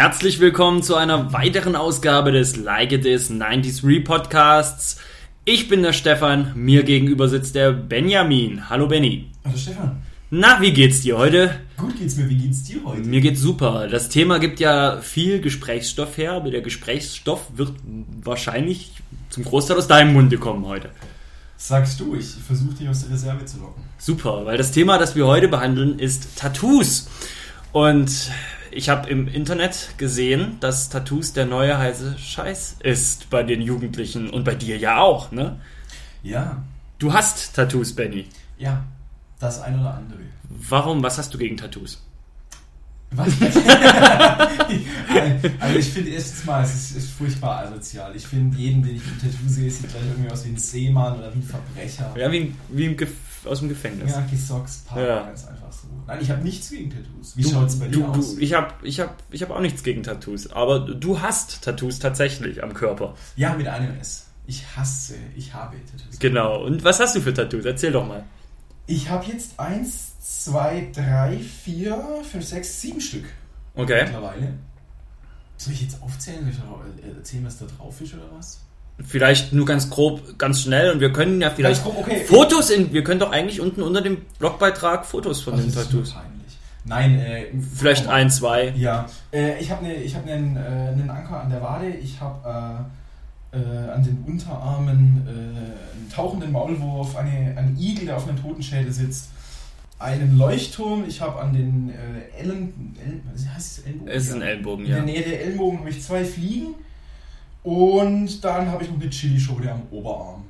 Herzlich willkommen zu einer weiteren Ausgabe des Like It Is 93 Podcasts. Ich bin der Stefan, mir gegenüber sitzt der Benjamin. Hallo Benny. Hallo Stefan. Na, wie geht's dir heute? Gut geht's mir, wie geht's dir heute? Mir geht's super. Das Thema gibt ja viel Gesprächsstoff her, aber der Gesprächsstoff wird wahrscheinlich zum Großteil aus deinem Munde kommen heute. Sagst du, ich versuche dich aus der Reserve zu locken. Super, weil das Thema, das wir heute behandeln, ist Tattoos. Und ich habe im Internet gesehen, dass Tattoos der neue heiße Scheiß ist bei den Jugendlichen und bei dir ja auch, ne? Ja. Du hast Tattoos, Benny. Ja, das eine oder andere. Warum? Was hast du gegen Tattoos? Was? also ich finde erstens mal, es ist, ist, furchtbar asozial. Ich finde jeden, den ich im Tattoo sehe, sieht gleich irgendwie aus wie ein Seemann oder wie ein Verbrecher. Ja, wie, wie aus dem Gefängnis. Ja, gesocks, ja. ganz einfach so. Nein, ich habe nichts gegen Tattoos. Wie schaut es bei dir du, aus? ich habe ich hab, ich hab auch nichts gegen Tattoos. Aber du hast Tattoos tatsächlich am Körper. Ja, mit einem S. Ich hasse, ich habe Tattoos. Genau. Und was hast du für Tattoos? Erzähl doch mal. Ich habe jetzt eins, zwei, drei, vier, fünf, sechs, sieben Stück. Okay. Mittlerweile. Soll ich jetzt aufzählen? Äh, erzählen, was da drauf ist oder was? Vielleicht nur ganz grob, ganz schnell und wir können ja vielleicht grob, okay. Fotos in. Wir können doch eigentlich unten unter dem Blogbeitrag Fotos von Ach, den Tattoos. Nein, äh, vielleicht komm, ein, zwei. Ja, äh, ich habe ne, hab einen, äh, Anker an der Wade, ich habe äh, äh, an den Unterarmen äh, einen tauchenden Maulwurf, eine, einen Igel, der auf einem Totenschädel sitzt, einen Leuchtturm, ich habe an den äh, Ellen, El, heißt es Ellenbogen? Es ist ein Ellenbogen, ja. In der Nähe der Ellenbogen habe ich zwei Fliegen und dann habe ich noch eine Chili-Schote am Oberarm.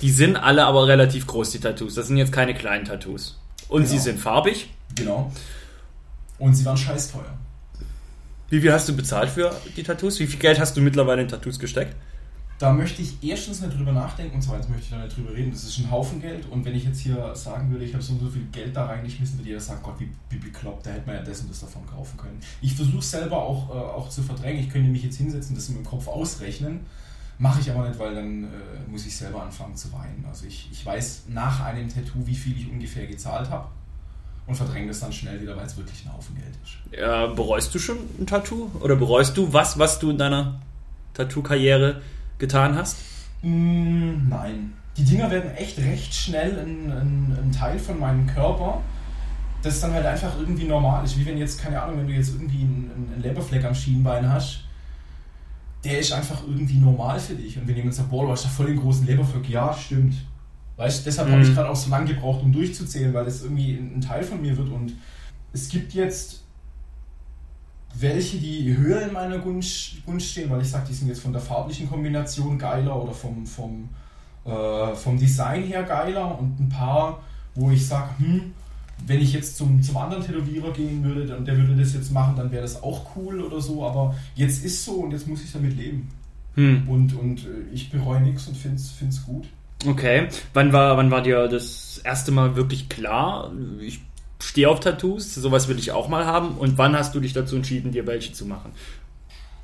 Die sind alle aber relativ groß, die Tattoos. Das sind jetzt keine kleinen Tattoos. Und genau. sie sind farbig. Genau. Und sie waren scheiß teuer. Wie viel hast du bezahlt für die Tattoos? Wie viel Geld hast du mittlerweile in Tattoos gesteckt? Da möchte ich erstens nicht drüber nachdenken und zweitens möchte ich da nicht drüber reden. Das ist ein Haufen Geld und wenn ich jetzt hier sagen würde, ich habe so und so viel Geld da reingeschmissen, würde jeder sagen, Gott, wie, wie bekloppt, da hätte man ja das und das davon kaufen können. Ich versuche selber auch, äh, auch zu verdrängen. Ich könnte mich jetzt hinsetzen, das im Kopf ausrechnen. Mache ich aber nicht, weil dann äh, muss ich selber anfangen zu weinen. Also ich, ich weiß nach einem Tattoo, wie viel ich ungefähr gezahlt habe und verdränge das dann schnell wieder, weil es wirklich ein Haufen Geld ist. Ja, bereust du schon ein Tattoo? Oder bereust du was, was du in deiner Tattoo-Karriere getan hast? Mm, nein. Die Dinger werden echt recht schnell ein, ein, ein, Teil von meinem Körper, das dann halt einfach irgendwie normal ist. Wie wenn jetzt, keine Ahnung, wenn du jetzt irgendwie einen, einen Leberfleck am Schienbein hast, der ist einfach irgendwie normal für dich. Und wenn jemand sagt, boah, du hast da voll den großen Leberfleck, ja, stimmt. Weißt deshalb mhm. habe ich gerade auch so lange gebraucht, um durchzuzählen, weil das irgendwie ein Teil von mir wird. Und es gibt jetzt welche, die höher in meiner Gunst, Gunst stehen, weil ich sage, die sind jetzt von der farblichen Kombination geiler oder vom, vom, äh, vom Design her geiler und ein paar, wo ich sage, hm, wenn ich jetzt zum, zum anderen Tätowierer gehen würde und der würde das jetzt machen, dann wäre das auch cool oder so, aber jetzt ist so und jetzt muss ich damit leben. Hm. Und, und äh, ich bereue nichts und finde es gut. Okay. Wann war, wann war dir das erste Mal wirklich klar? Ich stehe auf Tattoos, sowas will ich auch mal haben. Und wann hast du dich dazu entschieden, dir welche zu machen?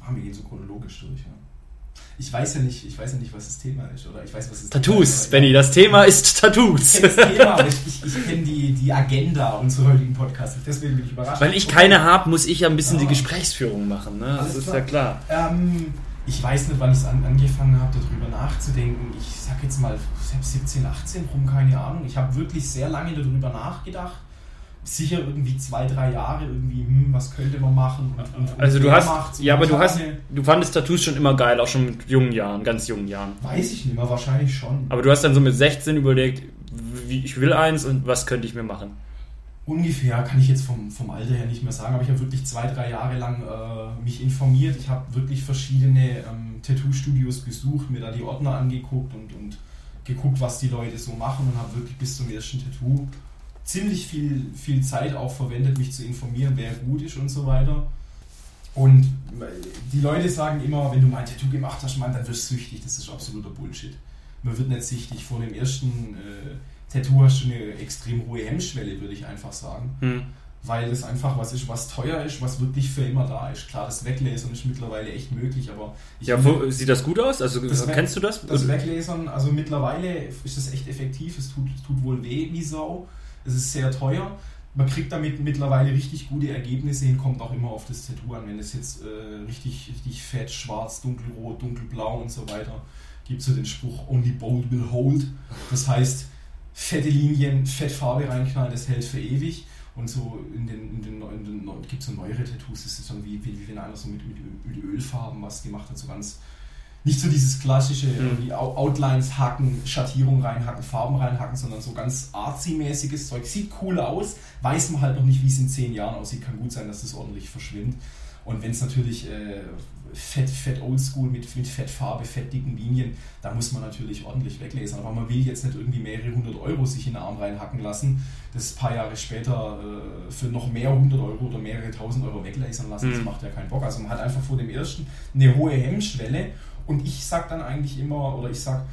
Ah, wir gehen so chronologisch durch, ja. Ich weiß ja nicht, ich weiß ja nicht, was das Thema ist, oder ich weiß, was das Tattoos, Thema Benny, das Thema ist Tattoos. Ich kenne das Thema, aber ich, ich, ich kenne die, die Agenda unseres heutigen Podcasts. Deswegen bin ich überrascht. Weil ich keine habe, muss ich ja ein bisschen oh. die Gesprächsführung machen, ne? Das ist klar. ja klar. Ähm, ich weiß nicht, wann ich an, angefangen habe, darüber nachzudenken. Ich sag jetzt mal, selbst 17, 18 rum, keine Ahnung. Ich habe wirklich sehr lange darüber nachgedacht sicher irgendwie zwei, drei Jahre irgendwie, hm, was könnte man machen und, und, also du hast, ja, aber du hast, du fandest Tattoos schon immer geil, auch schon mit jungen Jahren, ganz jungen Jahren. Weiß ich nicht mehr, wahrscheinlich schon. Aber du hast dann so mit 16 überlegt, wie, ich will eins und was könnte ich mir machen? Ungefähr kann ich jetzt vom, vom Alter her nicht mehr sagen, aber ich habe wirklich zwei, drei Jahre lang äh, mich informiert. Ich habe wirklich verschiedene ähm, Tattoo-Studios besucht, mir da die Ordner angeguckt und, und geguckt, was die Leute so machen und habe wirklich bis zum ersten Tattoo ziemlich viel, viel Zeit auch verwendet, mich zu informieren, wer gut ist und so weiter. Und die Leute sagen immer, wenn du mal ein Tattoo gemacht hast, Mann, dann wirst du süchtig. Das ist absoluter Bullshit. Man wird nicht süchtig. Vor dem ersten äh, Tattoo hast du eine extrem hohe Hemmschwelle, würde ich einfach sagen. Hm. Weil es einfach was ist, was teuer ist, was wirklich für immer da ist. Klar, das Weglasern ist mittlerweile echt möglich, aber. ja, wo, sieht das gut aus? Also, kennst du das? Das Weglasern, also mittlerweile ist es echt effektiv. Es tut, tut wohl weh wie Sau. Es ist sehr teuer. man kriegt damit mittlerweile richtig gute Ergebnisse hin, kommt auch immer auf das Tattoo an. Wenn es jetzt äh, richtig, richtig fett, schwarz, dunkelrot, dunkelblau und so weiter, gibt es so den Spruch Only bold will hold. Das heißt, fette Linien, Fettfarbe reinknallen, das hält für ewig. Und so in den, in den, in den gibt es so neuere Tattoos, das ist dann wie, wie, wie wenn einer so mit, mit, mit Ölfarben was gemacht hat, so ganz nicht so dieses klassische mhm. Outlines hacken, Schattierung reinhacken, Farben reinhacken, sondern so ganz artsy-mäßiges Zeug. Sieht cool aus, weiß man halt noch nicht, wie es in zehn Jahren aussieht. Kann gut sein, dass das ordentlich verschwimmt. Und wenn es natürlich äh, fett, fett oldschool mit, mit Fettfarbe, fettdicken Linien, da muss man natürlich ordentlich weglesen. Aber man will jetzt nicht irgendwie mehrere hundert Euro sich in den Arm reinhacken lassen, das ein paar Jahre später äh, für noch mehr hundert Euro oder mehrere tausend Euro weglasern lassen. Mhm. Das macht ja keinen Bock. Also man hat einfach vor dem ersten eine hohe Hemmschwelle und ich sage dann eigentlich immer, oder ich sage,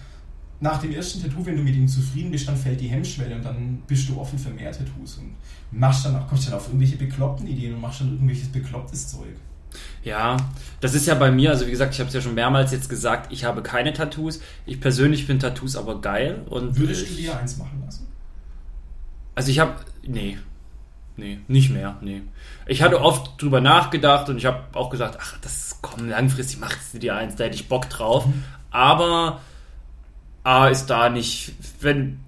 nach dem ersten Tattoo, wenn du mit ihm zufrieden bist, dann fällt die Hemmschwelle und dann bist du offen für mehr Tattoos und machst dann, kommst dann auf irgendwelche bekloppten Ideen und machst dann irgendwelches beklopptes Zeug. Ja, das ist ja bei mir, also wie gesagt, ich habe es ja schon mehrmals jetzt gesagt, ich habe keine Tattoos. Ich persönlich finde Tattoos aber geil. Und Würdest du dir eins machen lassen? Also ich habe, nee, nee, nicht mehr, nee. Ich hatte oft drüber nachgedacht und ich habe auch gesagt, ach, das komm, langfristig machst du dir eins, da hätte ich Bock drauf. Mhm. Aber A ist da nicht, wenn,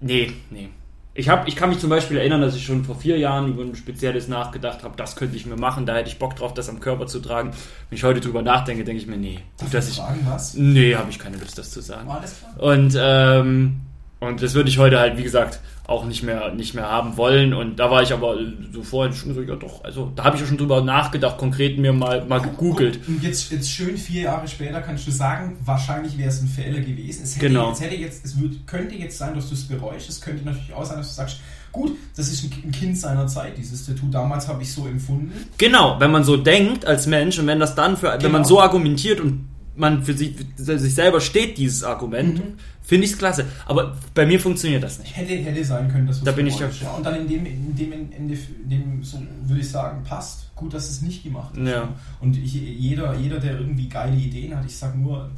nee, nee. Ich, hab, ich kann mich zum Beispiel erinnern, dass ich schon vor vier Jahren über ein spezielles nachgedacht habe, das könnte ich mir machen, da hätte ich Bock drauf, das am Körper zu tragen. Wenn ich heute drüber nachdenke, denke ich mir, nee. Darf dass ich sagen, was? Nee, habe ich keine Lust, das zu sagen. Alles klar. Und, ähm, und das würde ich heute halt, wie gesagt, auch nicht mehr, nicht mehr haben wollen. Und da war ich aber so vorhin schon so, ja doch, also da habe ich ja schon drüber nachgedacht, konkret mir mal, mal gegoogelt. Und jetzt, jetzt schön vier Jahre später kannst du sagen, wahrscheinlich wäre es ein Fehler gewesen. Es hätte, genau. es hätte jetzt, es wird, könnte jetzt sein, dass du es bereust. Es könnte natürlich auch sein, dass du sagst, gut, das ist ein Kind seiner Zeit, dieses Tattoo. Damals habe ich so empfunden. Genau, wenn man so denkt als Mensch und wenn das dann für, genau. wenn man genau. so argumentiert und man für sich, für sich selber steht, dieses Argument, mhm. Finde ich es klasse. Aber bei mir funktioniert das nicht. Hätte, hätte sein können, dass da bin ich ja. Und dann in dem, in dem, in dem, in dem so würde ich sagen, passt. Gut, dass es nicht gemacht ist. Ja. Und ich, jeder, jeder, der irgendwie geile Ideen hat, ich sage nur,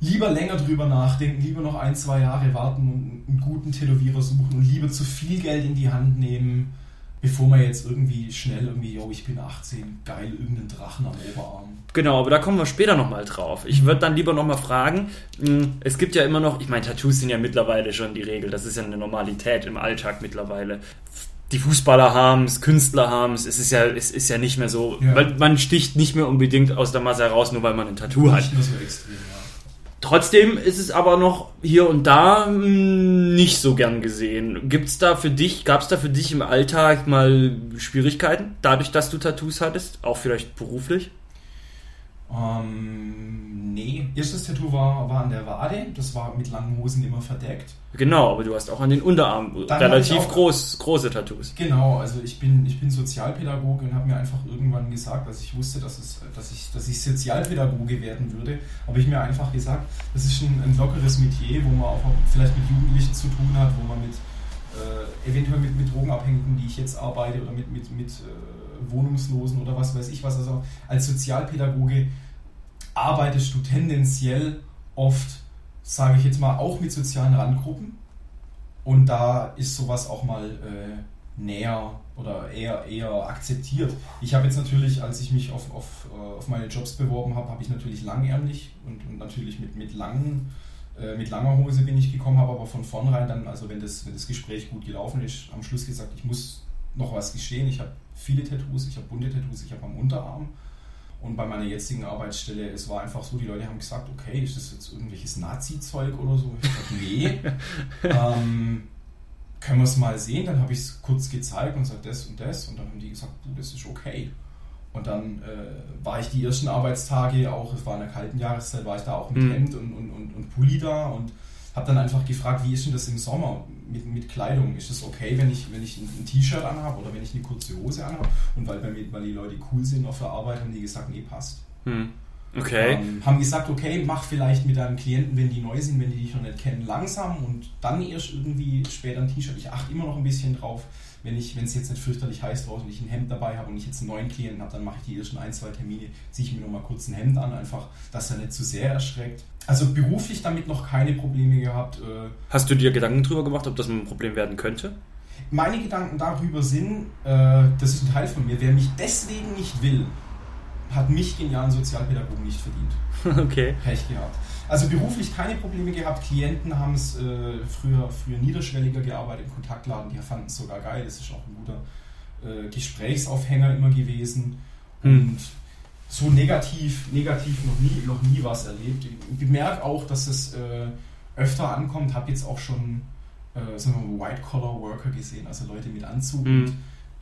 lieber länger drüber nachdenken, lieber noch ein, zwei Jahre warten und einen guten Tätowierer suchen und lieber zu viel Geld in die Hand nehmen Bevor man jetzt irgendwie schnell irgendwie, yo, ich bin 18, geil, irgendeinen Drachen am Oberarm. Genau, aber da kommen wir später nochmal drauf. Ich würde dann lieber nochmal fragen, hm, es gibt ja immer noch, ich meine, Tattoos sind ja mittlerweile schon die Regel, das ist ja eine Normalität im Alltag mittlerweile. Die Fußballer haben es, Künstler haben es, es ist ja, es ist ja nicht mehr so, ja. weil man sticht nicht mehr unbedingt aus der Masse heraus, nur weil man ein Tattoo nicht hat. Nicht mehr so extrem, ja. Trotzdem ist es aber noch hier und da hm, nicht so gern gesehen. Gibt's da für dich, gab es da für dich im Alltag mal Schwierigkeiten, dadurch, dass du Tattoos hattest, auch vielleicht beruflich? Ähm, nee. Erstes Tattoo war, war an der Wade, das war mit langen Hosen immer verdeckt. Genau, aber du hast auch an den Unterarmen Dann relativ auch, groß, große Tattoos. Genau, also ich bin, ich bin Sozialpädagoge und habe mir einfach irgendwann gesagt, dass ich wusste, dass, es, dass, ich, dass ich Sozialpädagoge werden würde, habe ich mir einfach gesagt, das ist ein, ein lockeres Metier, wo man auch vielleicht mit Jugendlichen zu tun hat, wo man mit äh, eventuell mit, mit Drogenabhängigen, die ich jetzt arbeite, oder mit, mit, mit äh, Wohnungslosen oder was weiß ich was. Also als Sozialpädagoge arbeitest du tendenziell oft sage ich jetzt mal, auch mit sozialen Randgruppen. Und da ist sowas auch mal äh, näher oder eher, eher akzeptiert. Ich habe jetzt natürlich, als ich mich auf, auf, äh, auf meine Jobs beworben habe, habe ich natürlich langärmlich und, und natürlich mit, mit, langen, äh, mit langer Hose bin ich gekommen, habe aber von vornherein dann, also wenn das, wenn das Gespräch gut gelaufen ist, am Schluss gesagt, ich muss noch was gestehen. Ich habe viele Tattoos, ich habe bunte Tattoos, ich habe am Unterarm und bei meiner jetzigen Arbeitsstelle, es war einfach so, die Leute haben gesagt, okay, ist das jetzt irgendwelches Nazi-Zeug oder so? Ich gesagt, nee. ähm, können wir es mal sehen? Dann habe ich es kurz gezeigt und gesagt, das und das. Und dann haben die gesagt, du, das ist okay. Und dann äh, war ich die ersten Arbeitstage auch, es war in der kalten Jahreszeit, war ich da auch mit mhm. Hemd und, und, und, und Pulli da und habe dann einfach gefragt, wie ist denn das im Sommer mit, mit Kleidung? Ist es okay, wenn ich, wenn ich ein, ein T-Shirt anhabe oder wenn ich eine kurze Hose anhabe? Und weil, bei mir, weil die Leute cool sind auf der Arbeit, haben die gesagt, nee, passt. Hm. Okay. Ähm, haben gesagt, okay, mach vielleicht mit deinen Klienten, wenn die neu sind, wenn die dich noch nicht kennen, langsam und dann erst irgendwie später ein T-Shirt. Ich achte immer noch ein bisschen drauf, wenn ich, wenn es jetzt nicht fürchterlich heiß draußen und ich ein Hemd dabei habe und ich jetzt einen neuen Klienten habe, dann mache ich die ersten ein, zwei Termine, ziehe ich mir noch mal kurz ein Hemd an, einfach, dass er nicht zu sehr erschreckt. Also beruflich damit noch keine Probleme gehabt. Äh. Hast du dir Gedanken darüber gemacht, ob das ein Problem werden könnte? Meine Gedanken darüber sind, äh, das ist ein Teil von mir, wer mich deswegen nicht will, hat mich genialen Sozialpädagogen nicht verdient. Okay. Pech gehabt. Also beruflich keine Probleme gehabt. Klienten haben es äh, früher, früher niederschwelliger gearbeitet im Kontaktladen. Die fanden es sogar geil. Das ist auch ein guter äh, Gesprächsaufhänger immer gewesen. Hm. Und so negativ, negativ noch nie, noch nie was erlebt. Ich bemerke auch, dass es äh, öfter ankommt. Habe jetzt auch schon äh, White-Collar-Worker gesehen, also Leute mit Anzug. Mhm. Und,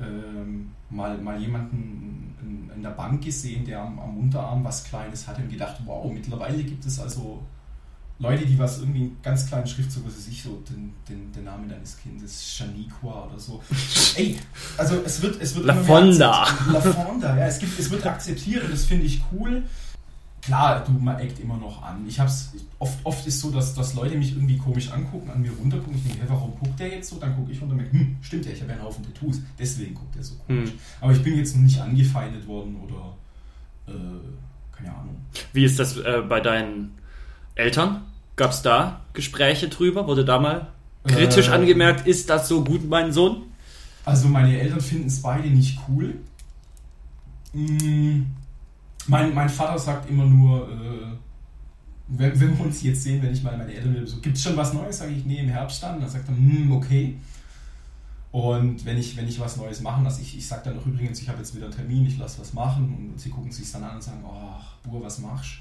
ähm, mal, mal jemanden in, in der Bank gesehen, der am, am Unterarm was Kleines hatte und gedacht, wow, mittlerweile gibt es also Leute, die was irgendwie in ganz kleinen Schriftzug, was weiß ich, so den, den, den Namen deines Kindes, Shaniqua oder so. Ey, also es wird, es wird La Fonda. La Fonda, ja, es, gibt, es wird akzeptiert und das finde ich cool. Klar, du, man eckt immer noch an. Ich hab's, oft, oft ist so, dass, dass Leute mich irgendwie komisch angucken, an mir runtergucken. Ich denke, hey, warum guckt der jetzt so? Dann gucke ich runter und denke, hm, stimmt ja, ich habe ja einen Haufen Tattoos. Deswegen guckt er so komisch. Hm. Aber ich bin jetzt noch nicht angefeindet worden oder, äh, keine Ahnung. Wie ist das äh, bei deinen Eltern? Gab es da Gespräche drüber? Wurde da mal kritisch Äh, angemerkt, ist das so gut, mein Sohn? Also meine Eltern finden es beide nicht cool. Mm, Mein, mein Vater sagt immer nur, äh, wenn, wenn wir uns jetzt sehen, wenn ich mal meine Eltern wieder so, gibt es schon was Neues? Sage ich, nee, im Herbst dann. Dann sagt er, hm, okay. Und wenn ich, wenn ich was Neues machen lasse, ich, ich sage dann auch übrigens, ich habe jetzt wieder einen Termin, ich lasse was machen und sie gucken sich dann an und sagen, oh, Bur, was machst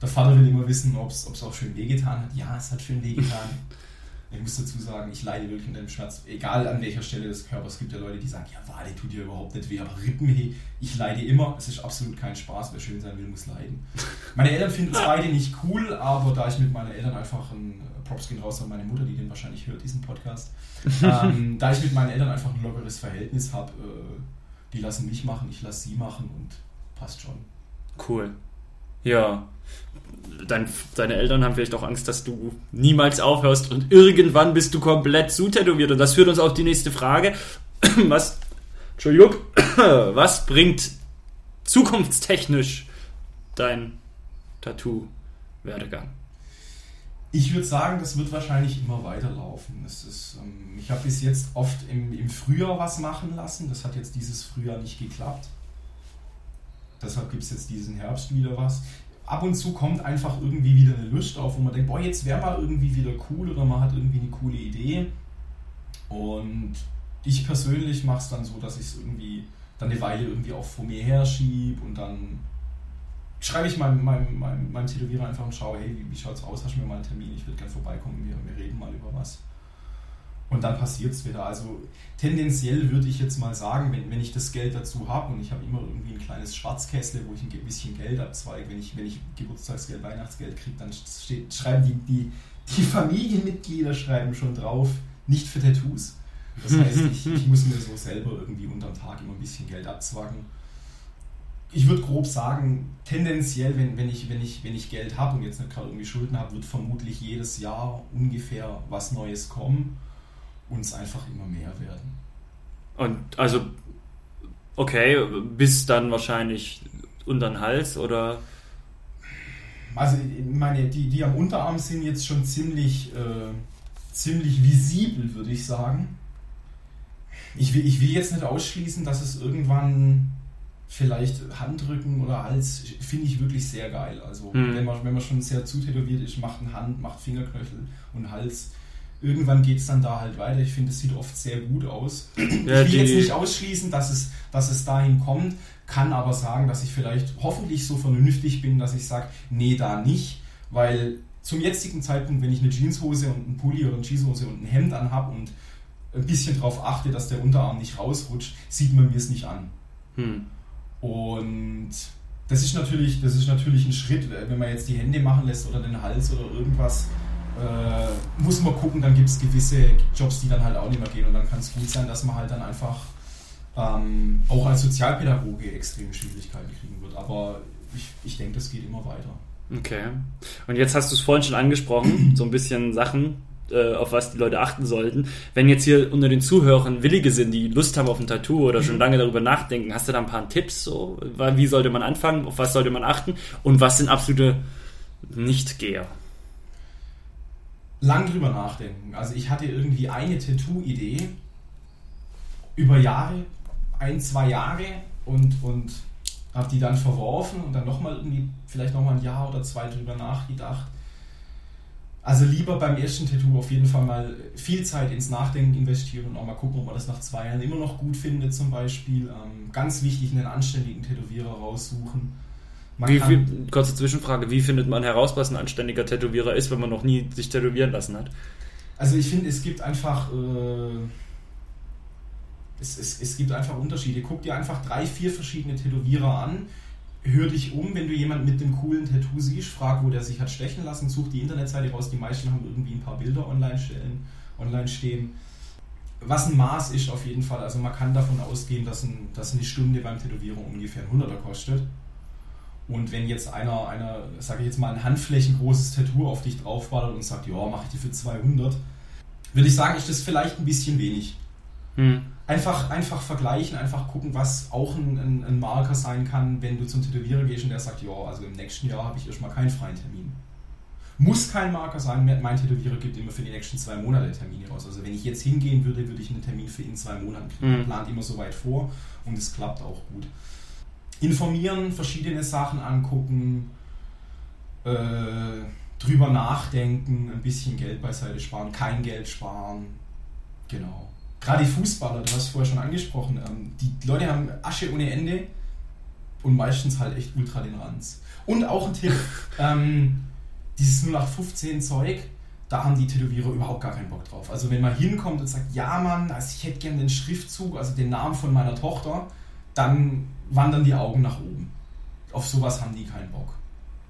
Der Vater will immer wissen, ob es auch schön wehgetan hat. Ja, es hat schön wehgetan. Ich muss dazu sagen, ich leide wirklich unter dem Schmerz, egal an welcher Stelle des Körpers. Es gibt ja Leute, die sagen, ja, Wade tut dir überhaupt nicht weh, aber Rippenweh, ich leide immer. Es ist absolut kein Spaß. Wer schön sein will, muss leiden. Meine Eltern finden es beide nicht cool, aber da ich mit meinen Eltern einfach ein Props gehen raus an meine Mutter, die den wahrscheinlich hört, diesen Podcast. ähm, da ich mit meinen Eltern einfach ein lockeres Verhältnis habe, äh, die lassen mich machen, ich lasse sie machen und passt schon. Cool. Ja. Dein, deine Eltern haben vielleicht auch Angst, dass du niemals aufhörst und irgendwann bist du komplett zutätowiert. Und das führt uns auf die nächste Frage. Was, Entschuldigung, was bringt zukunftstechnisch dein Tattoo-Werdegang? Ich würde sagen, das wird wahrscheinlich immer weiterlaufen. Ist, ähm, ich habe bis jetzt oft im, im Frühjahr was machen lassen. Das hat jetzt dieses Frühjahr nicht geklappt. Deshalb gibt es jetzt diesen Herbst wieder was. Ab und zu kommt einfach irgendwie wieder eine Lust auf, wo man denkt, boah, jetzt wäre mal irgendwie wieder cool oder man hat irgendwie eine coole Idee. Und ich persönlich mache es dann so, dass ich es irgendwie dann eine Weile irgendwie auch vor mir herschiebe und dann schreibe ich meinem, meinem, meinem, meinem Tätowierer einfach und schaue, hey, wie, wie schaut's aus? Hast du mir mal einen Termin? Ich würde gerne vorbeikommen, wir, wir reden mal über was. Und dann passiert es wieder. Also tendenziell würde ich jetzt mal sagen, wenn, wenn ich das Geld dazu habe und ich habe immer irgendwie ein kleines Schwarzkästle, wo ich ein bisschen Geld abzweige, wenn ich, wenn ich Geburtstagsgeld, Weihnachtsgeld kriege, dann steht, schreiben die, die, die Familienmitglieder schreiben schon drauf, nicht für Tattoos. Das heißt, ich, ich muss mir so selber irgendwie unterm Tag immer ein bisschen Geld abzwacken. Ich würde grob sagen, tendenziell, wenn, wenn, ich, wenn, ich, wenn ich Geld habe und jetzt nicht gerade irgendwie Schulden habe, wird vermutlich jedes Jahr ungefähr was Neues kommen und es einfach immer mehr werden. Und also, okay, bis dann wahrscheinlich unter den Hals oder? Also meine, die, die am Unterarm sind jetzt schon ziemlich, äh, ziemlich visibel, würde ich sagen. Ich will, ich will jetzt nicht ausschließen, dass es irgendwann vielleicht Handrücken oder Hals, finde ich wirklich sehr geil. Also Hm. wenn, man, wenn man schon sehr zutätowiert ist, macht ein Hand, macht Fingerknöchel und Hals. Irgendwann geht es dann da halt weiter. Ich finde, es sieht oft sehr gut aus. Ja, ich will jetzt nicht ausschließen, dass es, dass es dahin kommt, kann aber sagen, dass ich vielleicht hoffentlich so vernünftig bin, dass ich sage, nee, da nicht, weil zum jetzigen Zeitpunkt, wenn ich eine Jeanshose und einen Pulli oder eine Jeanshose und ein Hemd anhab und ein bisschen darauf achte, dass der Unterarm nicht rausrutscht, sieht man mir es nicht an. Hm. Und das ist natürlich, das ist natürlich ein Schritt, wenn man jetzt die Hände machen lässt oder den Hals oder irgendwas, äh, muss man gucken, dann gibt es gewisse Jobs, die dann halt auch nicht mehr gehen und dann kann es gut sein, dass man halt dann einfach ähm, auch als Sozialpädagoge extreme Schwierigkeiten kriegen wird. Aber ich, ich denke, das geht immer weiter. Okay. Und jetzt hast du es vorhin schon angesprochen, so ein bisschen Sachen, äh, auf was die Leute achten sollten. Wenn jetzt hier unter den Zuhörern Willige sind, die Lust haben auf ein Tattoo oder schon lange darüber nachdenken, hast du da ein paar Tipps? So? Wie sollte man anfangen? Auf was sollte man achten? Und was sind absolute Nicht-Geher? Lang drüber nachdenken. Also ich hatte irgendwie eine Tattoo-Idee über Jahre, ein, zwei Jahre und, und habe die dann verworfen und dann nochmal irgendwie, vielleicht nochmal ein Jahr oder zwei drüber nachgedacht. Also lieber beim ersten Tattoo auf jeden Fall mal viel Zeit ins Nachdenken investieren und auch mal gucken, ob man das nach zwei Jahren immer noch gut findet zum Beispiel. Ähm, ganz wichtig, einen anständigen Tätowierer raussuchen. Wie, wie, kurze Zwischenfrage, wie findet man heraus, was ein anständiger Tätowierer ist, wenn man noch nie sich tätowieren lassen hat? Also ich finde, es gibt einfach... Äh, es, es, es gibt einfach Unterschiede. Guck dir einfach drei, vier verschiedene Tätowierer an. Hör dich um, wenn du jemanden mit dem coolen Tattoo siehst, frag, wo der sich hat stechen lassen, such die Internetseite raus. Die meisten haben irgendwie ein paar Bilder online, stellen, online stehen. Was ein Maß ist auf jeden Fall. Also man kann davon ausgehen, dass, ein, dass eine Stunde beim Tätowieren ungefähr ein Hunderter kostet. Und wenn jetzt einer, einer sage ich jetzt mal, ein handflächengroßes Tattoo auf dich draufballert und sagt, ja, mache ich dir für 200, würde ich sagen, ist das vielleicht ein bisschen wenig. Hm. Einfach, einfach vergleichen, einfach gucken, was auch ein, ein, ein, Marker sein kann, wenn du zum Tätowierer gehst und der sagt, ja, also im nächsten Jahr habe ich erstmal keinen freien Termin. Muss kein Marker sein, mein Tätowierer gibt immer für die nächsten zwei Monate Termine raus. Also wenn ich jetzt hingehen würde, würde ich einen Termin für in zwei Monaten kriegen. Mhm. plant immer so weit vor und es klappt auch gut. Informieren, verschiedene Sachen angucken, äh, drüber nachdenken, ein bisschen Geld beiseite sparen, kein Geld sparen. Genau gerade die Fußballer, du hast es vorher schon angesprochen, ähm, die Leute haben Asche ohne Ende und meistens halt echt Ultratoleranz. Und auch ein Tipp, ähm, dieses 0815 Zeug, da haben die Tätowierer überhaupt gar keinen Bock drauf. Also wenn man hinkommt und sagt, ja Mann, also ich hätte gerne den Schriftzug, also den Namen von meiner Tochter, dann wandern die Augen nach oben. Auf sowas haben die keinen Bock.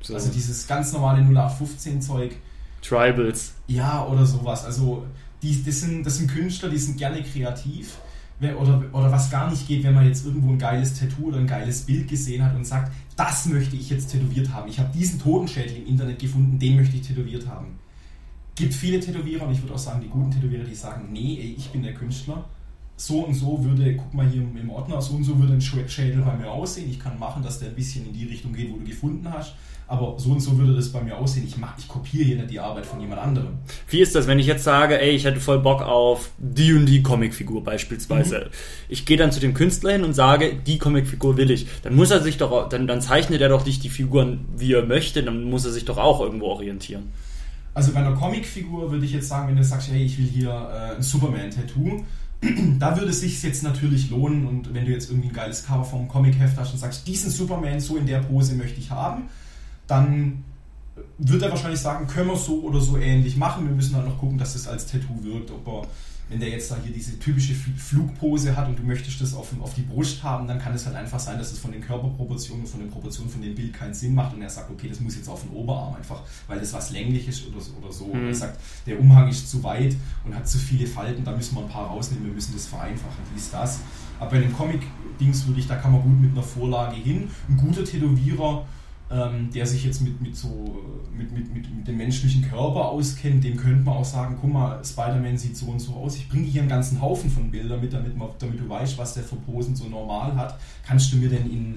So. Also dieses ganz normale 0815 Zeug. Tribals. Ja, oder sowas. Also die, das, sind, das sind Künstler, die sind gerne kreativ. Oder, oder was gar nicht geht, wenn man jetzt irgendwo ein geiles Tattoo oder ein geiles Bild gesehen hat und sagt, das möchte ich jetzt tätowiert haben. Ich habe diesen Totenschädel im Internet gefunden, den möchte ich tätowiert haben. Gibt viele Tätowierer und ich würde auch sagen, die guten Tätowierer, die sagen, nee, ich bin der Künstler. So und so würde, guck mal hier im Ordner, so und so würde ein Schädel bei mir aussehen. Ich kann machen, dass der ein bisschen in die Richtung geht, wo du gefunden hast aber so und so würde das bei mir aussehen. Ich, mach, ich kopiere hier nicht die Arbeit von jemand anderem. Wie ist das, wenn ich jetzt sage, ey, ich hätte voll Bock auf die und die Comicfigur beispielsweise. Mhm. Ich gehe dann zu dem Künstler hin und sage, die Comicfigur will ich. Dann muss er sich doch, dann, dann zeichnet er doch nicht die Figuren, wie er möchte, dann muss er sich doch auch irgendwo orientieren. Also bei einer Comicfigur würde ich jetzt sagen, wenn du sagst, hey, ich will hier äh, ein Superman-Tattoo, da würde es sich jetzt natürlich lohnen und wenn du jetzt irgendwie ein geiles Cover vom Comic-Heft hast und sagst, diesen Superman so in der Pose möchte ich haben, dann wird er wahrscheinlich sagen, können wir so oder so ähnlich machen. Wir müssen halt noch gucken, dass das als Tattoo wirkt. Ob er, wenn der jetzt da hier diese typische Flugpose hat und du möchtest das auf, auf die Brust haben, dann kann es halt einfach sein, dass es von den Körperproportionen, von den Proportionen von dem Bild keinen Sinn macht und er sagt, okay, das muss jetzt auf den Oberarm einfach, weil das was längliches oder so. Oder so. Mhm. Und er sagt, der Umhang ist zu weit und hat zu viele Falten, da müssen wir ein paar rausnehmen, wir müssen das vereinfachen. Wie ist das? Aber bei dem Comic-Dings würde ich, da kann man gut mit einer Vorlage hin. Ein guter Tätowierer ähm, der sich jetzt mit, mit, so, mit, mit, mit, mit dem menschlichen Körper auskennt, dem könnte man auch sagen, guck mal, Spider-Man sieht so und so aus. Ich bringe hier einen ganzen Haufen von Bildern mit, damit, man, damit du weißt, was der für Posen so normal hat. Kannst du mir denn in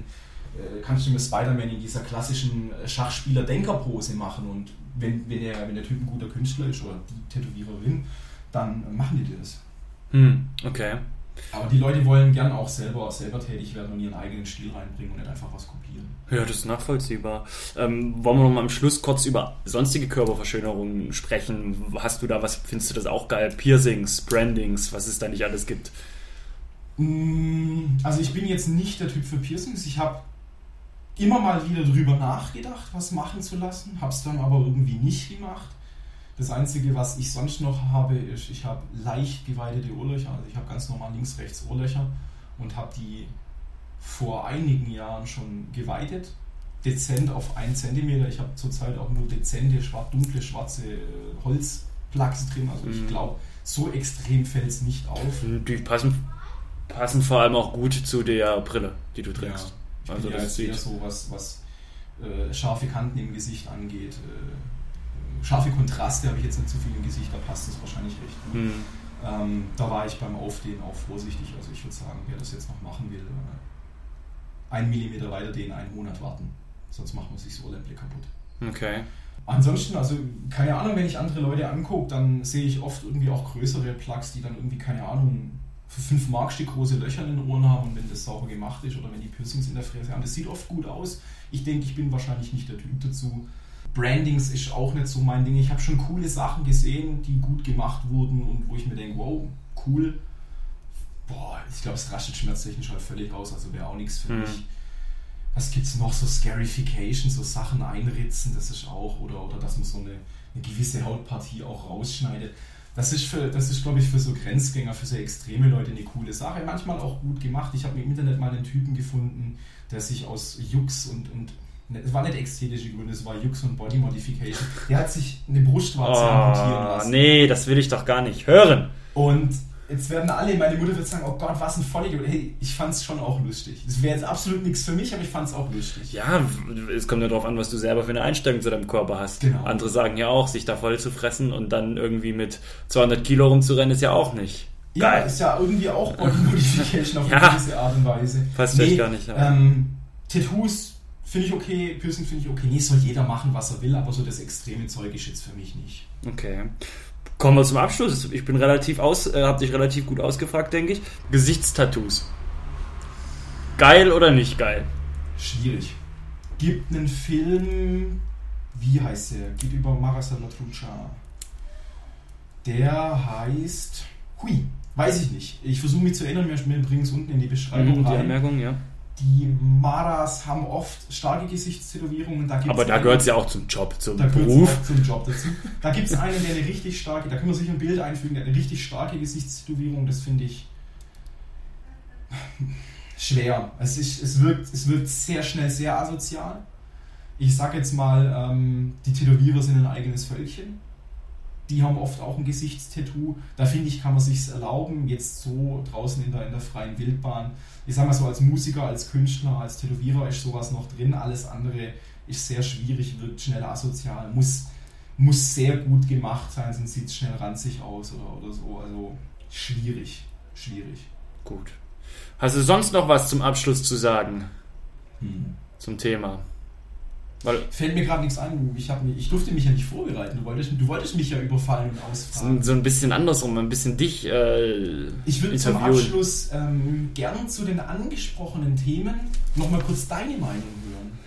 äh, kannst du mir Spider-Man in dieser klassischen Schachspieler-Denker-Pose machen und wenn, wenn, der, wenn der Typ ein guter Künstler ist oder die Tätowiererin, dann machen die das. Hm, okay. Aber die Leute wollen gern auch selber, selber tätig werden und ihren eigenen Stil reinbringen und nicht einfach was kopieren. Ja, das ist nachvollziehbar. Ähm, wollen wir noch mal am Schluss kurz über sonstige Körperverschönerungen sprechen? Hast du da was, findest du das auch geil? Piercings, Brandings, was es da nicht alles gibt? Mm, also ich bin jetzt nicht der Typ für Piercings. Ich habe immer mal wieder drüber nachgedacht, was machen zu lassen, habe es dann aber irgendwie nicht gemacht. Das Einzige, was ich sonst noch habe, ist, ich habe leicht geweidete Ohrlöcher. Also ich habe ganz normal links-rechts Ohrlöcher und habe die vor einigen Jahren schon geweitet. Dezent auf 1 cm. Ich habe zurzeit auch nur dezente, dunkle, schwarze äh, Holzplugs drin. Also ich mhm. glaube, so extrem fällt es nicht auf. Die passen, passen vor allem auch gut zu der Brille, die du trägst. Ja, ich also bin ja das eher so, was, was äh, scharfe Kanten im Gesicht angeht. Äh, scharfe Kontraste habe ich jetzt nicht so viel im Gesicht, da passt es wahrscheinlich recht. Ne? Mhm. Ähm, da war ich beim Aufdehnen auch vorsichtig. Also ich würde sagen, wer das jetzt noch machen will, äh, ein Millimeter weiter dehnen, einen Monat warten. Sonst macht man sich so Ohrlämpfe kaputt. Okay. Ansonsten, also keine Ahnung, wenn ich andere Leute angucke, dann sehe ich oft irgendwie auch größere Plugs, die dann irgendwie, keine Ahnung, für 5 Markstück große Löcher in den Ohren haben und wenn das sauber gemacht ist oder wenn die Piercings in der Fräse haben. Das sieht oft gut aus. Ich denke, ich bin wahrscheinlich nicht der Typ dazu. Brandings ist auch nicht so mein Ding. Ich habe schon coole Sachen gesehen, die gut gemacht wurden und wo ich mir denke, wow, cool. Boah, ich glaube, es rastet schmerztechnisch halt völlig aus, also wäre auch nichts für Hm. mich. Was gibt es noch? So Scarification, so Sachen einritzen, das ist auch, oder, oder dass man so eine, eine gewisse Hautpartie auch rausschneidet. Das ist, für, das ist, glaube ich, für so Grenzgänger, für so extreme Leute eine coole Sache. Manchmal auch gut gemacht. Ich habe im Internet mal einen Typen gefunden, der sich aus Jux und, und es war nicht ästhetische Gründe, es war Jux und Body Modification. Der hat sich eine Brustwarze amputieren Oh, lassen. nee, das will ich doch gar nicht hören. Und jetzt werden alle, meine Mutter wird sagen, oh Gott, was ein Vollidiot. Hey, ich fand es schon auch lustig. Es wäre jetzt absolut nichts für mich, aber ich fand es auch lustig. Ja, es kommt ja darauf an, was du selber für eine Einstellung zu deinem Körper hast. Genau. Andere sagen ja auch, sich da voll zu fressen und dann irgendwie mit 200 Kilo rumzurennen, ist ja auch nicht. Ja, Geil. ist ja irgendwie auch Body Modification auf Ja. eine gewisse Art und Weise. Passt vielleicht gar nicht, ja. Ähm, Tattoos finde ich okay, Piercing finde ich okay. Nee, soll jeder machen, was er will, aber so das extreme Zeug ist jetzt für mich nicht. Okay. Kommen wir zum Abschluss. Ich bin relativ aus, äh, hab dich relativ gut ausgefragt, denke ich. Gesichtstattoos. Geil oder nicht geil? Schwierig. Gibt einen Film, wie heißt der? Geht über Mara Salvatrucha. Der heißt Hui. Weiß ich nicht. Ich versuche mich zu erinnern, wir bringen es unten in die Beschreibung Mhm, die rein. Anmerkung, ja. Die Maras haben oft starke Gesichtstätowierungen. Da Aber da gehört es ja auch zum Job, zum da Beruf. auch zum Job dazu. Da gibt es einen, der eine richtig starke, da können wir sich ein Bild einfügen, der eine richtig starke Gesichtstätowierung. Das finde ich schwer. Es, ist, es, wirkt, es wirkt sehr schnell sehr asozial. Ich sag jetzt mal, ähm, die Tätowierer sind ein eigenes Völkchen. Die haben oft auch ein Gesichtstattoo. Da finde ich, kann man sich erlauben, jetzt so draußen in der, in der freien Wildbahn. Ich sag mal so, als Musiker, als Künstler, als Tätowierer ist sowas noch drin. Alles andere ist sehr schwierig, wirkt schnell asozial, muss, muss sehr gut gemacht sein, sonst sieht es schnell ranzig aus oder, oder so. Also schwierig, schwierig. Gut. Hast du sonst noch was zum Abschluss zu sagen? Zum Thema? Weil Fällt mir gerade nichts ein. Ich, hab ich durfte mich ja nicht vorbereiten. Du wolltest, du wolltest mich ja überfallen und ausfragen. so, ein bisschen andersrum, ein bisschen dich äh, Ich würde zum. Abschluss ähm, gern zu den angesprochenen Themen nochmal kurz deine Meinung hören.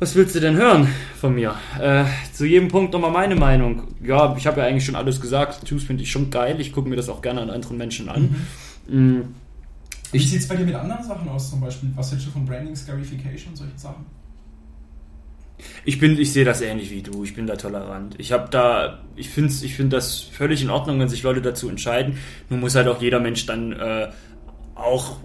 Was willst du denn hören von mir? Äh, zu jedem Punkt nochmal meine Meinung. Ja, ich habe ja eigentlich schon alles gesagt. Tattoos finde ich schon geil. Ich gucke mir das auch gerne an anderen Menschen an. Mm, Wie Ich- sieht es bei dir mit anderen Sachen aus, zum Beispiel? Was hältst du von Branding, Scarification und solchen Sachen? Ich bin, ich sehe das ähnlich wie du. Ich bin da tolerant. Ich habe da, ich finde, ich finde das völlig in Ordnung, wenn sich Leute dazu entscheiden. Nur muss halt auch jeder Mensch dann äh, auch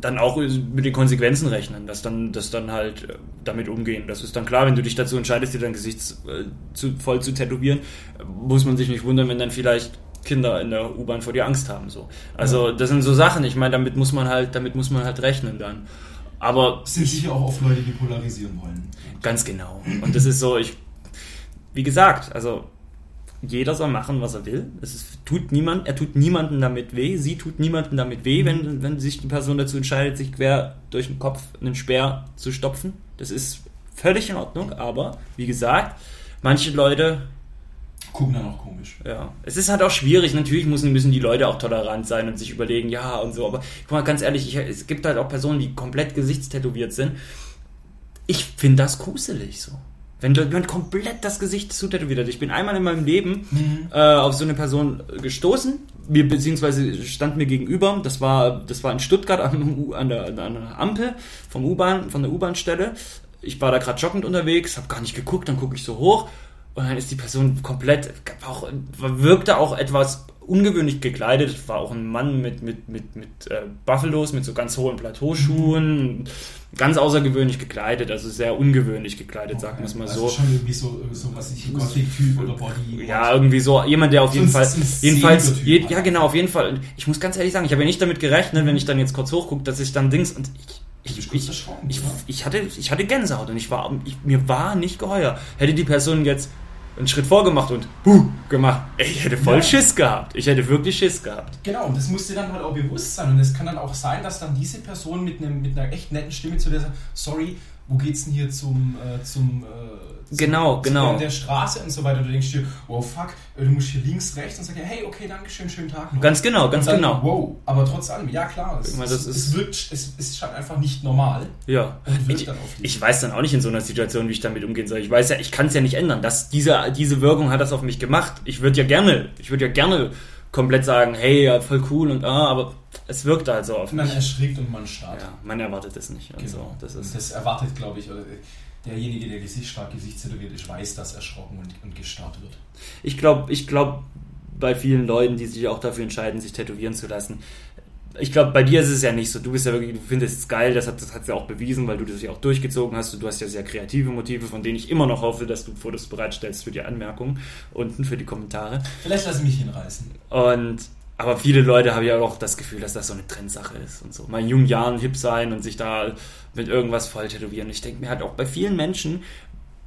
dann auch mit den Konsequenzen rechnen, dass dann, dass dann halt äh, damit umgehen. Das ist dann klar, wenn du dich dazu entscheidest, dir dein Gesicht äh, zu, voll zu tätowieren, muss man sich nicht wundern, wenn dann vielleicht Kinder in der U-Bahn vor dir Angst haben. So. Also das sind so Sachen. Ich meine, damit muss man halt, damit muss man halt rechnen dann. Aber Es sind sicher auch oft Leute, die polarisieren wollen. Ganz genau. Und das ist so, ich, wie gesagt, also jeder soll machen, was er will. Es ist, tut niemand, er tut niemandem damit weh, sie tut niemandem damit weh, wenn, wenn sich die Person dazu entscheidet, sich quer durch den Kopf einen Speer zu stopfen. Das ist völlig in Ordnung, aber wie gesagt, manche Leute Gucken dann auch komisch. ja, es ist halt auch schwierig. Natürlich müssen, müssen die Leute auch tolerant sein und sich überlegen, ja und so. Aber guck mal, ganz ehrlich, ich, es gibt halt auch Personen, die komplett gesichtstätowiert sind. Ich finde das gruselig so. Wenn jemand komplett das Gesicht zutätowiert hat. Ich bin einmal in meinem Leben äh, auf so eine Person gestoßen, mir beziehungsweise stand mir gegenüber. Das war, das war in Stuttgart an, an, der, an der Ampel vom U-Bahn, von der U-Bahn-Stelle. Ich war da gerade joggend unterwegs, habe gar nicht geguckt, dann gucke ich so hoch und dann ist die Person komplett, auch, wirkte auch etwas ungewöhnlich gekleidet. War auch ein Mann mit, mit, mit, mit äh, Buffalos, mit so ganz hohen Plateauschuhen. Ganz außergewöhnlich gekleidet, also sehr ungewöhnlich gekleidet, sagen wir es mal also so. schon irgendwie so, so was ich Gothic-Typ oder Body. Ja, irgendwie so jemand, der auf jeden Fall, jedenfalls, je, halt. ja genau, auf jeden Fall. Und ich muss ganz ehrlich sagen, ich habe ja nicht damit gerechnet, wenn ich dann jetzt kurz hochgucke, dass ich dann Dings und ich, ich, ich, ich, ich hatte, ich hatte Gänsehaut und ich war, ich, mir war nicht geheuer. Hätte die Person jetzt einen Schritt vorgemacht und huh, gemacht, ey, ich hätte voll Ja. Schiss gehabt. Ich hätte wirklich Schiss gehabt. Genau, und das muss dir dann halt auch bewusst sein. Und es kann dann auch sein, dass dann diese Person mit, einem, mit einer echt netten Stimme zu dir sagt, sorry, wo geht's denn hier zum, äh, zum, äh, genau, zum, genau. Zu der Straße und so weiter. Du denkst dir, wow, fuck, äh, du musst hier links, rechts und sagst, hey, okay, danke schön, schönen Tag noch. Ganz genau, ganz dann, genau. Wow, aber trotz allem, ja klar, es, Meine, das es, ist- es wirkt, es, ist halt einfach nicht normal Ja. Ich, ich weiß dann auch nicht in so einer Situation, wie ich damit umgehen soll. Ich weiß ja, ich kann es ja nicht ändern. Das, diese, diese Wirkung hat das auf mich gemacht. Ich würde ja gerne, ich würde ja gerne komplett sagen, hey, ja, voll cool und ah, aber es wirkt halt so auf man mich. erschrickt und man starrt. Ja, man erwartet es nicht. Genau. so. Das ist, das erwartet, glaube ich, oder derjenige, der gesichtsstark gesichtstätowiert ist, weiß, dass erschrocken und, und gestarrt wird. ich glaube, ich glaube, bei vielen Leuten, die sich auch dafür entscheiden, sich tätowieren zu lassen, ich glaube, bei dir ist es ja nicht so. Du bist ja wirklich, du findest es geil, das hat das hat's ja auch bewiesen, weil du das ja auch durchgezogen hast. Du hast ja sehr kreative Motive, von denen ich immer noch hoffe, dass du Fotos bereitstellst für die Anmerkungen unten für die Kommentare. Vielleicht lasse ich mich hinreißen. Und aber viele Leute haben ja auch das Gefühl, dass das so eine Trendsache ist und so. Mal in jungen Jahren hip sein und sich da mit irgendwas voll tätowieren. Ich denke mir halt auch bei vielen Menschen,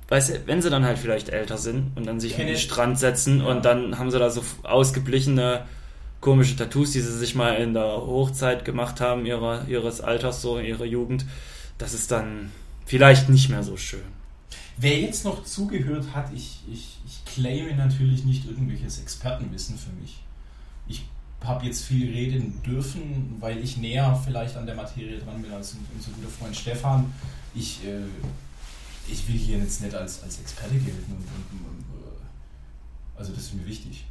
weißt du, wenn sie dann halt vielleicht älter sind und dann sich an den Strand setzen und dann haben sie da so ausgeblichene komische Tattoos, die sie sich mal in der Hochzeit gemacht haben, ihrer, ihres Alters, so in ihrer Jugend, das ist dann vielleicht nicht mehr so schön. Wer jetzt noch zugehört hat, ich, ich, ich claime natürlich nicht irgendwelches Expertenwissen für mich. Ich habe jetzt viel reden dürfen, weil ich näher vielleicht an der Materie dran bin als unser guter Freund Stefan. Ich, äh, ich will hier jetzt nicht als, als Experte gelten. Und, und, und, äh, also das ist mir wichtig.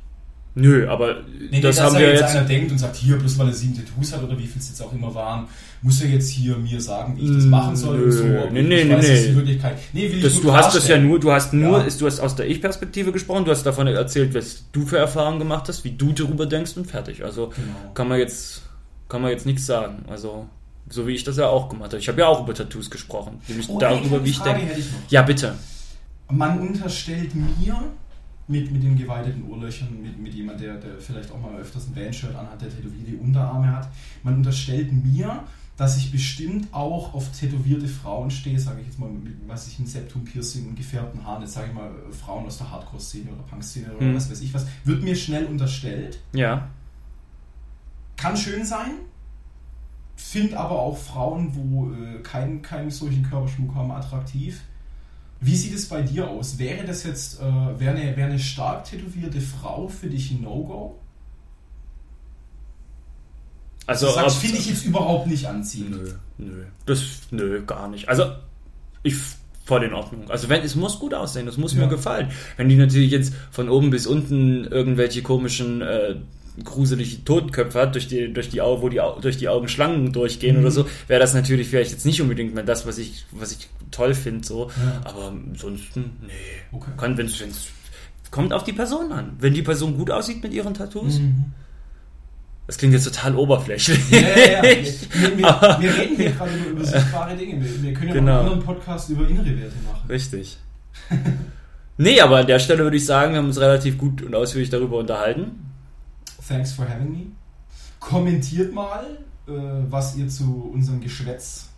Nö, aber Nee, das nee, haben wir jetzt jetzt. einer denkt und sagt, hier, bloß weil er sieben Tattoos hat oder wie viel es jetzt auch immer waren, muss er jetzt hier mir sagen, wie ich das Nö, machen soll und so. Aber nee, ich nee, weiß, nee, dass nee. die Wirklichkeit. Nee, will ich Das, nur du hast das ja nur, du hast nur, Ja. ist, du hast aus der Ich-Perspektive gesprochen, du hast davon erzählt, was du für Erfahrungen gemacht hast, wie du darüber denkst und fertig. Also Genau. kann man jetzt, kann man jetzt nichts sagen. Also so wie ich das ja auch gemacht habe. Ich habe ja auch über Tattoos gesprochen, nämlich Oh, darüber, wie ich denke. ich. Ja, bitte. Man unterstellt mir mit, mit den geweiteten Ohrlöchern, mit, mit jemand, der, der vielleicht auch mal öfters ein Bandshirt anhat, der tätowierte Unterarme hat, man unterstellt mir, dass ich bestimmt auch auf tätowierte Frauen stehe, sage ich jetzt mal, mit was ich ein Septum Piercing und gefärbten Haaren, jetzt sage ich mal äh, Frauen aus der Hardcore-Szene oder Punk-Szene oder Hm. was weiß ich was, wird mir schnell unterstellt. Ja. Kann schön sein, finde aber auch Frauen, wo äh, keinen, keinen solchen Körperschmuck haben, attraktiv. Wie sieht es bei dir aus? Wäre das jetzt, äh, wäre eine, wäre eine stark tätowierte Frau für dich ein No-Go? Also ob- finde ich jetzt überhaupt nicht anziehend. Nö, nö. Das, nö, gar nicht. Also, ich voll in Ordnung. Also, wenn, es muss gut aussehen, das muss Ja. mir gefallen. Wenn die natürlich jetzt von oben bis unten irgendwelche komischen, äh, gruselige Totenköpfe hat, durch die, durch die Augen, wo die, Au- durch die Augen Schlangen durchgehen Mhm. oder so, wäre das natürlich vielleicht jetzt nicht unbedingt mehr das, was ich, was ich toll finde, so. Ja. Aber ansonsten, nee. Okay. Kann, wenn's, wenn's, kommt auf die Person an. Wenn die Person gut aussieht mit ihren Tattoos, Mhm. das klingt jetzt total oberflächlich. Ja, ja, ja. Wir, wir, wir, reden hier gerade über, über sichtbare Dinge. Wir, wir können ja Genau. noch einen anderen Podcast über innere Werte machen. Richtig. nee, aber an der Stelle würde ich sagen, wir haben uns relativ gut und ausführlich darüber unterhalten. Thanks for having me. Kommentiert mal, äh, was ihr zu unserem Geschwätz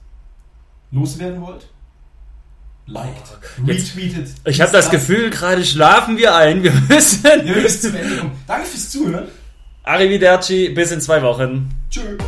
loswerden wollt. Liked, Oh, retweetet. Ich habe das. Gefühl, gerade schlafen wir ein. Wir müssen. Ja, wir müssen zum Ende kommen. Danke fürs Zuhören. Arrivederci, bis in zwei Wochen. Tschüss.